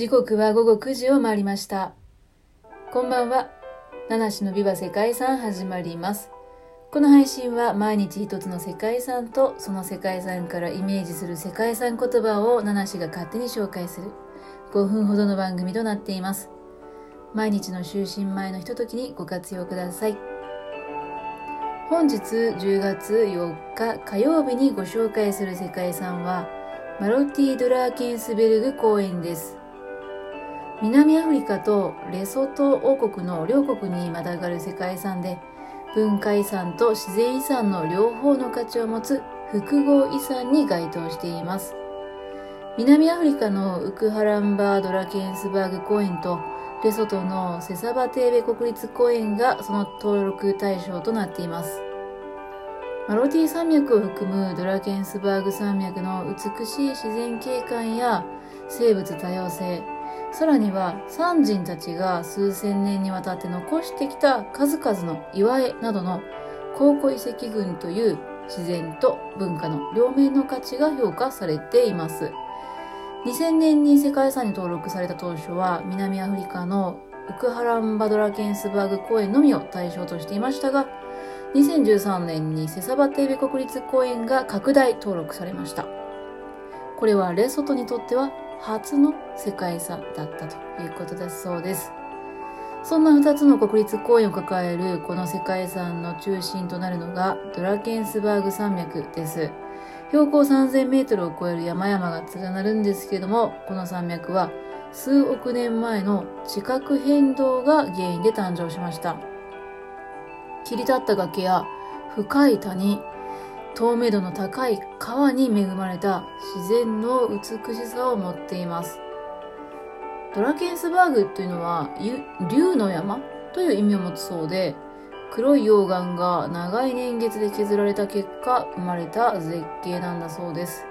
時刻は午後9時を回りました。こんばんは。七種のビバ世界遺産始まります。この配信は毎日一つの世界遺産とその世界遺産からイメージする世界遺産言葉を七種が勝手に紹介する5分ほどの番組となっています。毎日の就寝前のひとときにご活用ください。本日10月4日火曜日にご紹介する世界遺産はマロティ・ドラーケンスベルグ公園です。南アフリカとレソト王国の両国にまたがる世界遺産で文化遺産と自然遺産の両方の価値を持つ複合遺産に該当しています。南アフリカのウクハランバードラケンスバーグ公園とレソトのセサバテーベ国立公園がその登録対象となっています。マロティ山脈を含むドラケンスバーグ山脈の美しい自然景観や生物多様性さらには三人たちが数千年にわたって残してきた数々の岩絵などの考古遺跡群という自然と文化の両面の価値が評価されています。2000年に世界遺産に登録された当初は南アフリカのウクハランバドラケンスバーグ公園のみを対象としていましたが、2013年にセサバテーベ国立公園が拡大登録されました。これはレソトにとっては初の世界遺産だったということだそうです。そんな2つの国立公園を抱えるこの世界遺産の中心となるのがドラケンスバーグ山脈です。標高3000メートルを超える山々が連なるんですけども、この山脈は数億年前の地殻変動が原因で誕生しました。切り立った崖や深い谷、透明度の高い川に恵まれた自然の美しさを持っています。ドラケンスバーグというのは竜の山？という意味を持つそうで、黒い溶岩が長い年月で削られた結果生まれた絶景なんだそうです。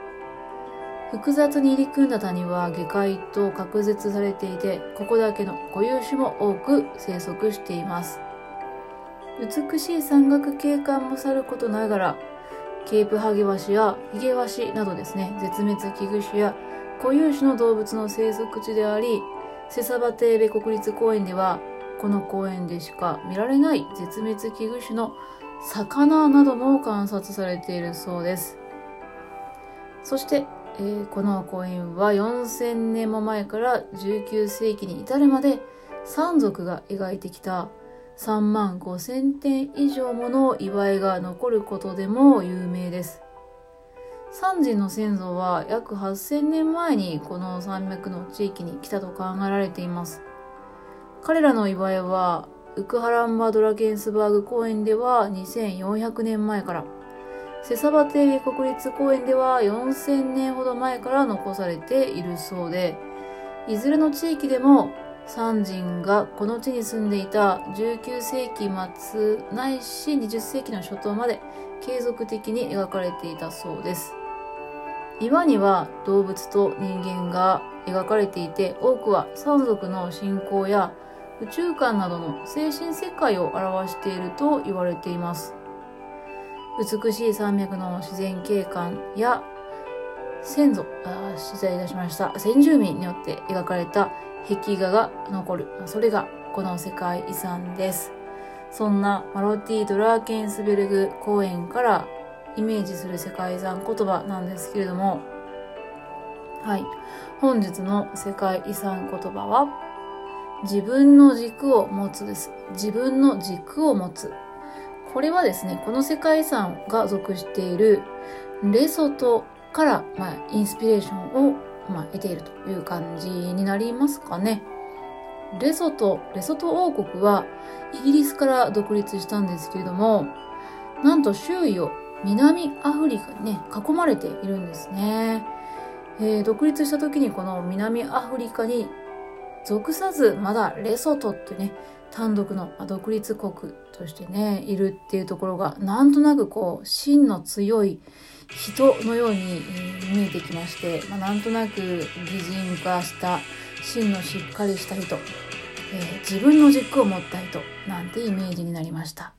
複雑に入り組んだ谷は下界と隔絶されていて、ここだけの固有種も多く生息しています。美しい山岳景観もさることながら、ケープハゲワシやヒゲワシなどですね、絶滅危惧種や固有種の動物の生息地であり、セサバテーベ国立公園では、この公園でしか見られない絶滅危惧種の魚なども観察されているそうです。そして、えー、この公園は4000年も前から19世紀に至るまで山族が描いてきた3万5千点以上もの祝いが残ることでも有名です。三人の先祖は約8000年前にこの山脈の地域に来たと考えられています。彼らの祝いはウクハランバドラケンスバーグ公園では2400年前から、セサバテー国立公園では4000年ほど前から残されているそうで、いずれの地域でも三人がこの地に住んでいた19世紀末ないし20世紀の初頭まで継続的に描かれていたそうです。岩には動物と人間が描かれていて多くは山族の信仰や宇宙観などの精神世界を表していると言われています。美しい山脈の自然景観や先祖、あ取材いたしました先住民によって描かれた壁画が残る。それがこの世界遺産です。そんなマロティ・ドラーケンスベルグ公園からイメージする世界遺産言葉なんですけれども、はい。本日の世界遺産言葉は、自分の軸を持つです。自分の軸を持つ。これはですね、この世界遺産が属しているレソトから、まあ、インスピレーションを、まあ、得ているという感じになりますかね。レソト、レソト王国はイギリスから独立したんですけれども、なんと周囲を南アフリカにね、囲まれているんですね。えー、独立した時にこの南アフリカに属さず、まだレソトってね、単独の独立国としてね、いるっていうところが、なんとなくこう、真の強い人のように、見えてきまして、まあ、なんとなく擬人化した真のしっかりした人、えー、自分の軸を持った人なんてイメージになりました。